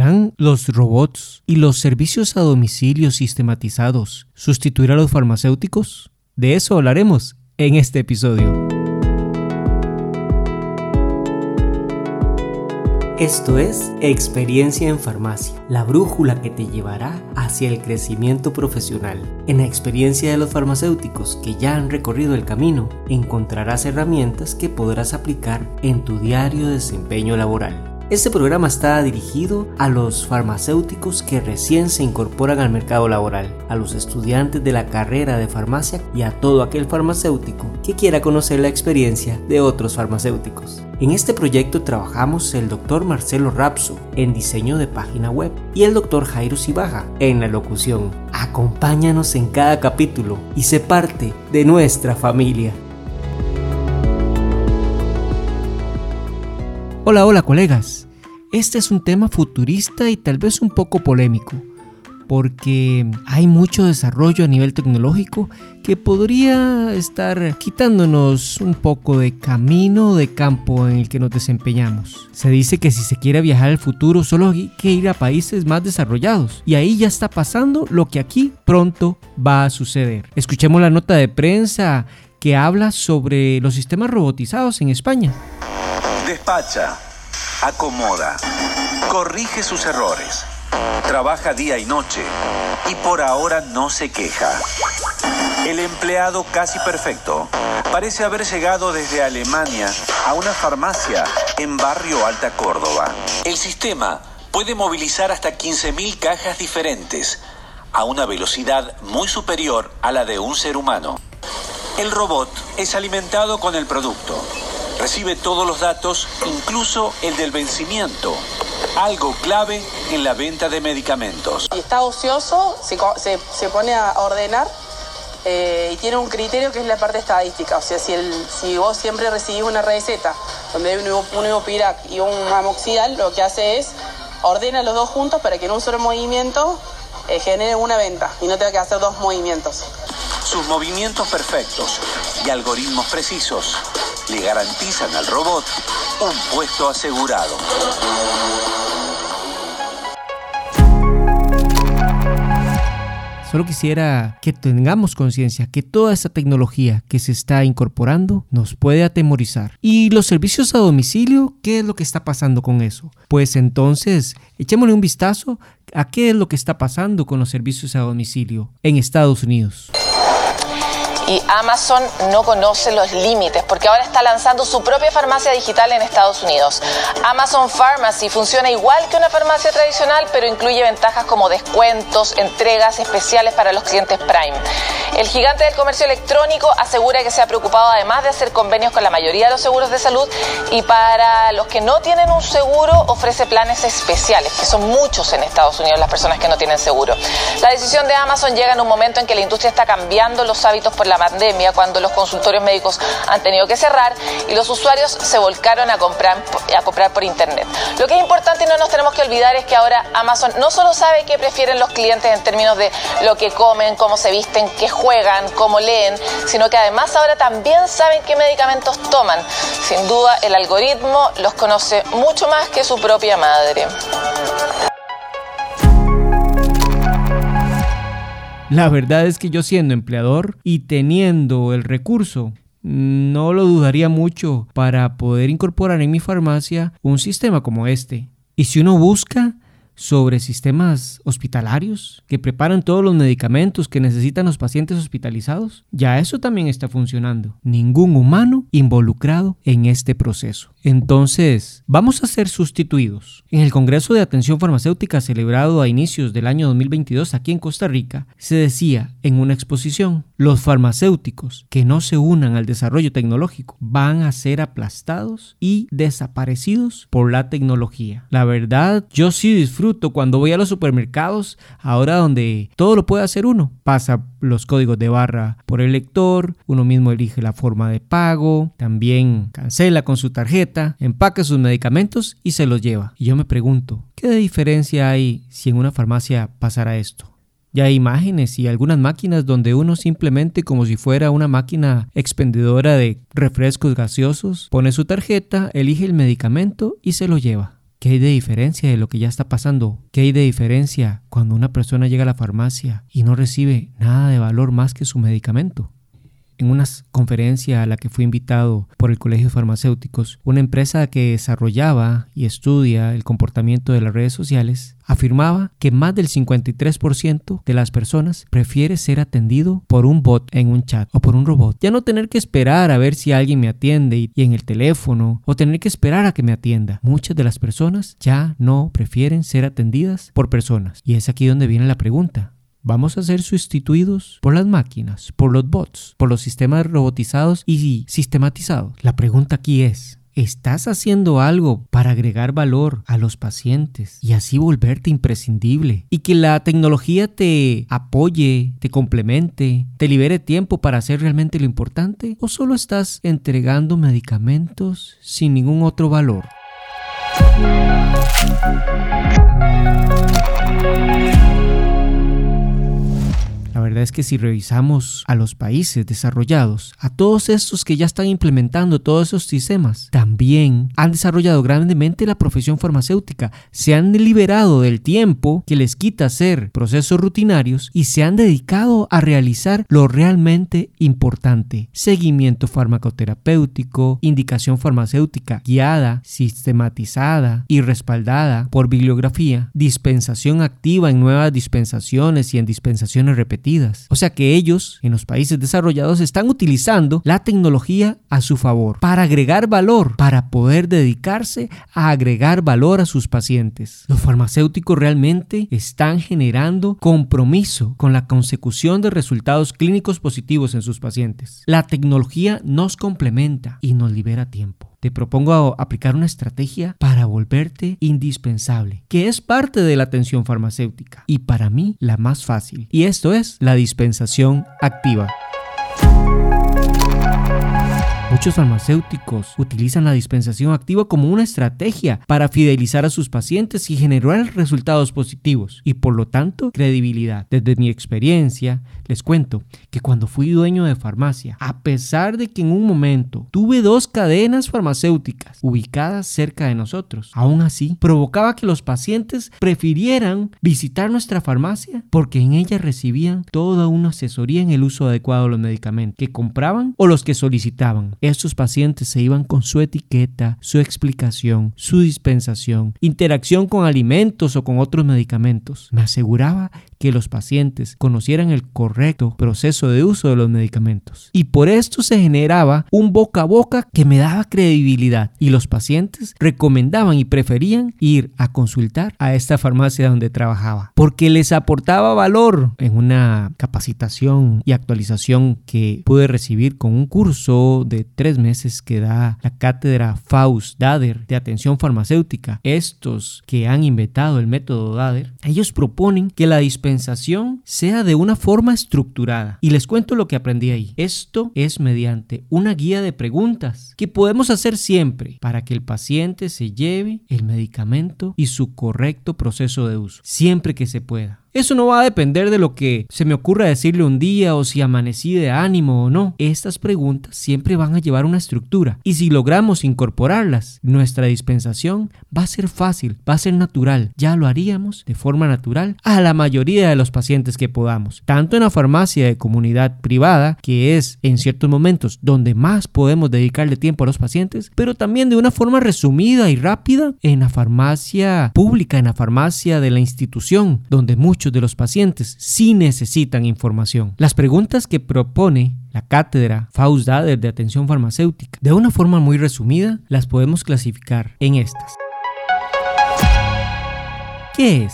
¿Podrán los robots y los servicios a domicilio sistematizados sustituir a los farmacéuticos? De eso hablaremos en este episodio. Esto es Experiencia en Farmacia, la brújula que te llevará hacia el crecimiento profesional. En la experiencia de los farmacéuticos que ya han recorrido el camino, encontrarás herramientas que podrás aplicar en tu diario desempeño laboral. Este programa está dirigido a los farmacéuticos que recién se incorporan al mercado laboral, a los estudiantes de la carrera de farmacia y a todo aquel farmacéutico que quiera conocer la experiencia de otros farmacéuticos. En este proyecto trabajamos el doctor Marcelo Rapso en diseño de página web y el doctor Jairo Cibaja en la locución. Acompáñanos en cada capítulo y sé parte de nuestra familia. Hola, hola colegas. Este es un tema futurista y tal vez un poco polémico, porque hay mucho desarrollo a nivel tecnológico que podría estar quitándonos un poco de camino de campo en el que nos desempeñamos. Se dice que si se quiere viajar al futuro solo hay que ir a países más desarrollados y ahí ya está pasando lo que aquí pronto va a suceder. Escuchemos la nota de prensa que habla sobre los sistemas robotizados en España. Despacha, acomoda, corrige sus errores, trabaja día y noche y por ahora no se queja. El empleado casi perfecto parece haber llegado desde Alemania a una farmacia en Barrio Alta Córdoba. El sistema puede movilizar hasta 15.000 cajas diferentes a una velocidad muy superior a la de un ser humano. El robot es alimentado con el producto Recibe todos los datos, incluso el del vencimiento, algo clave en la venta de medicamentos. Si está ocioso, se, pone a ordenar eh, y tiene un criterio que es la parte estadística. O sea, si, el, si vos siempre recibís una receta donde hay un, un y un amoxidal, lo que hace es ordena los dos juntos para que en un solo movimiento eh, genere una venta y no tenga que hacer dos movimientos. Sus movimientos perfectos y algoritmos precisos le garantizan al robot un puesto asegurado. Solo quisiera que tengamos conciencia que toda esta tecnología que se está incorporando nos puede atemorizar. ¿Y los servicios a domicilio? ¿Qué es lo que está pasando con eso? Pues entonces, echémosle un vistazo a qué es lo que está pasando con los servicios a domicilio en Estados Unidos Amazon no conoce los límites porque ahora está lanzando su propia farmacia digital en Estados Unidos. Amazon Pharmacy funciona igual que una farmacia tradicional, pero incluye ventajas como descuentos, entregas especiales para los clientes Prime. El gigante del comercio electrónico asegura que se ha preocupado además de hacer convenios con la mayoría de los seguros de salud y para los que no tienen un seguro ofrece planes especiales, que son muchos en Estados Unidos las personas que no tienen seguro. La decisión de Amazon llega en un momento en que la industria está cambiando los hábitos por la pandemia, cuando los consultorios médicos han tenido que cerrar y los usuarios se volcaron a comprar, a comprar por Internet. Lo que es importante y no nos tenemos que olvidar es que ahora Amazon no solo sabe qué prefieren los clientes en términos de lo que comen, cómo se visten, qué juegan, cómo leen, sino que además ahora también saben qué medicamentos toman. Sin duda, el algoritmo los conoce mucho más que su propia madre. La verdad es que yo siendo empleador y teniendo el recurso, no lo dudaría mucho para poder incorporar en mi farmacia un sistema como este. Y si uno busca sobre sistemas hospitalarios que preparan todos los medicamentos que necesitan los pacientes hospitalizados, ya eso también está funcionando. Ningún humano involucrado en este proceso. Entonces, vamos a ser sustituidos. En el Congreso de Atención Farmacéutica celebrado a inicios del año 2022 aquí en Costa Rica, se decía en una exposición, los farmacéuticos que no se unan al desarrollo tecnológico van a ser aplastados y desaparecidos por la tecnología. La verdad, yo sí disfruto cuando voy a los supermercados, ahora donde todo lo puede hacer uno. Pasa los códigos de barra por el lector, uno mismo elige la forma de pago, también cancela con su tarjeta, empaca sus medicamentos y se los lleva. Y yo me pregunto, ¿qué diferencia hay si en una farmacia pasara esto? Ya hay imágenes y algunas máquinas donde uno simplemente como si fuera una máquina expendedora de refrescos gaseosos, pone su tarjeta, elige el medicamento y se lo lleva. ¿Qué hay de diferencia de lo que ya está pasando? ¿Qué hay de diferencia cuando una persona llega a la farmacia y no recibe nada de valor más que su medicamento? En una conferencia a la que fui invitado por el Colegio de Farmacéuticos, una empresa que desarrollaba y estudia el comportamiento de las redes sociales, afirmaba que más del 53% de las personas prefiere ser atendido por un bot en un chat o por un robot. Ya no tener que esperar a ver si alguien me atiende y en el teléfono o tener que esperar a que me atienda. Muchas de las personas ya no prefieren ser atendidas por personas. Y es aquí donde viene la pregunta vamos a ser sustituidos por las máquinas, por los bots, por los sistemas robotizados y sistematizados. La pregunta aquí es, ¿Estás haciendo algo para agregar valor a los pacientes y así volverte imprescindible? Y que la tecnología te apoye, te complemente, te libere tiempo para hacer realmente lo importante? ¿O solo estás entregando medicamentos sin ningún otro valor? Es que si revisamos a los países desarrollados, a todos estos que ya están implementando todos esos sistemas, también han desarrollado grandemente la profesión farmacéutica, se han liberado del tiempo que les quita hacer procesos rutinarios y se han dedicado a realizar lo realmente importante, seguimiento farmacoterapéutico, indicación farmacéutica guiada, sistematizada y respaldada por bibliografía, dispensación activa en nuevas dispensaciones y en dispensaciones repetidas o sea que ellos, en los países desarrollados, están utilizando la tecnología a su favor para agregar valor, para poder dedicarse a agregar valor a sus pacientes. Los farmacéuticos realmente están generando compromiso con la consecución de resultados clínicos positivos en sus pacientes. La tecnología nos complementa y nos libera tiempo te propongo aplicar una estrategia para volverte indispensable, que es parte de la atención farmacéutica y para mí la más fácil. Y esto es la dispensación activa. Muchos farmacéuticos utilizan la dispensación activa como una estrategia para fidelizar a sus pacientes y generar resultados positivos y por lo tanto credibilidad. Desde mi experiencia, les cuento que cuando fui dueño de farmacia, a pesar de que en un momento tuve dos cadenas farmacéuticas ubicadas cerca de nosotros, aún así provocaba que los pacientes prefirieran visitar nuestra farmacia porque en ella recibían toda una asesoría en el uso adecuado de los medicamentos que compraban o los que solicitaban. Estos pacientes se iban con su etiqueta, su explicación, su dispensación, interacción con alimentos o con otros medicamentos. Me aseguraba que los pacientes conocieran el correcto proceso de uso de los medicamentos. Y por esto se generaba un boca a boca que me daba credibilidad y los pacientes recomendaban y preferían ir a consultar a esta farmacia donde trabajaba porque les aportaba valor en una capacitación y actualización que pude recibir con un curso de tres meses que da la cátedra Faust Dader de atención farmacéutica. Estos que han inventado el método Dader, ellos proponen que la dispensación sea de una forma estructurada. Y les cuento lo que aprendí ahí. Esto es mediante una guía de preguntas que podemos hacer siempre para que el paciente se lleve el medicamento y su correcto proceso de uso, siempre que se pueda. Eso no va a depender de lo que se me ocurra decirle un día o si amanecí de ánimo o no. Estas preguntas siempre van a llevar una estructura y si logramos incorporarlas, nuestra dispensación va a ser fácil, va a ser natural. Ya lo haríamos de forma natural a la mayoría de los pacientes que podamos. Tanto en la farmacia de comunidad privada, que es en ciertos momentos donde más podemos dedicarle tiempo a los pacientes, pero también de una forma resumida y rápida en la farmacia pública, en la farmacia de la institución, donde muchos de los pacientes sí necesitan información. Las preguntas que propone la cátedra Faust Dader de atención farmacéutica, de una forma muy resumida, las podemos clasificar en estas. ¿Qué es?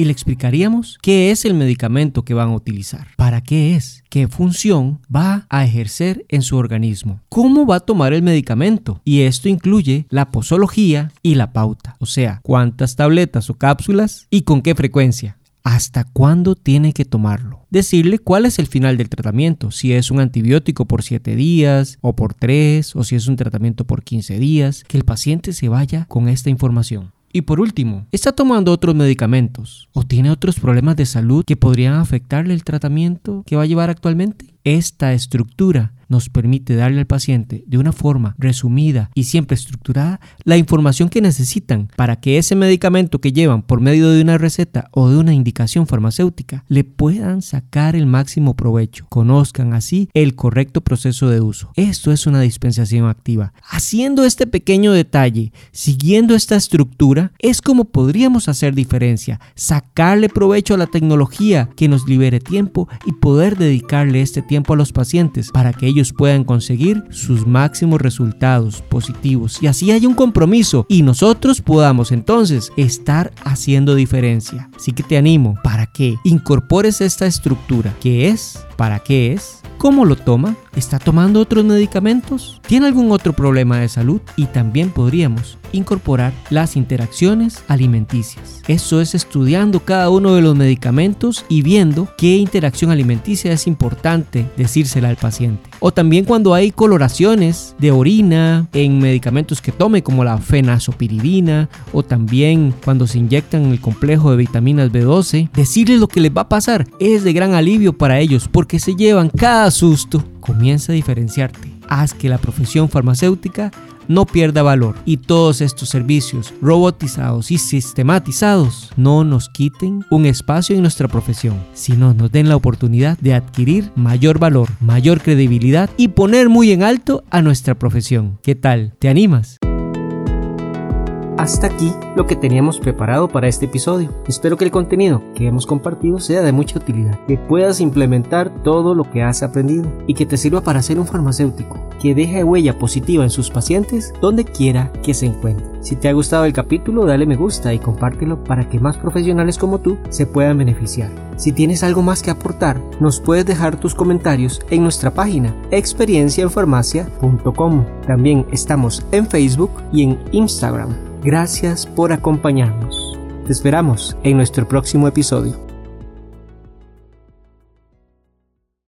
y le explicaríamos qué es el medicamento que van a utilizar, para qué es, qué función va a ejercer en su organismo, cómo va a tomar el medicamento. Y esto incluye la posología y la pauta, o sea, cuántas tabletas o cápsulas y con qué frecuencia hasta cuándo tiene que tomarlo. Decirle cuál es el final del tratamiento, si es un antibiótico por 7 días o por 3 o si es un tratamiento por 15 días, que el paciente se vaya con esta información. Y por último, ¿está tomando otros medicamentos o tiene otros problemas de salud que podrían afectarle el tratamiento que va a llevar actualmente? Esta estructura nos permite darle al paciente de una forma resumida y siempre estructurada la información que necesitan para que ese medicamento que llevan por medio de una receta o de una indicación farmacéutica le puedan sacar el máximo provecho, conozcan así el correcto proceso de uso. Esto es una dispensación activa. Haciendo este pequeño detalle, siguiendo esta estructura, es como podríamos hacer diferencia, sacarle provecho a la tecnología que nos libere tiempo y poder dedicarle este tiempo a los pacientes para que ellos puedan conseguir sus máximos resultados positivos. Y así hay un compromiso y nosotros podamos entonces estar haciendo diferencia. Así que te animo para que incorpores esta estructura. Que es, para qué es, cómo lo toma, está tomando otros medicamentos, tiene algún otro problema de salud y también podríamos incorporar las interacciones alimenticias. Eso es estudiando cada uno de los medicamentos y viendo qué interacción alimenticia es importante decírsela al paciente. O también cuando hay coloraciones de orina en medicamentos que tome como la fenazopiridina o también cuando se inyectan el complejo de vitaminas B12, decirles lo que les va a pasar es de gran alivio para ellos porque se llevan cada susto. Comienza a diferenciarte. Haz que la profesión farmacéutica no pierda valor y todos estos servicios robotizados y sistematizados no nos quiten un espacio en nuestra profesión, sino nos den la oportunidad de adquirir mayor valor, mayor credibilidad y poner muy en alto a nuestra profesión. ¿Qué tal? ¿Te animas? Hasta aquí lo que teníamos preparado para este episodio. Espero que el contenido que hemos compartido sea de mucha utilidad, que puedas implementar todo lo que has aprendido y que te sirva para ser un farmacéutico que deje huella positiva en sus pacientes donde quiera que se encuentre. Si te ha gustado el capítulo, dale me gusta y compártelo para que más profesionales como tú se puedan beneficiar. Si tienes algo más que aportar, nos puedes dejar tus comentarios en nuestra página experienciaenfarmacia.com. También estamos en Facebook y en Instagram. Gracias por acompañarnos. Te esperamos en nuestro próximo episodio.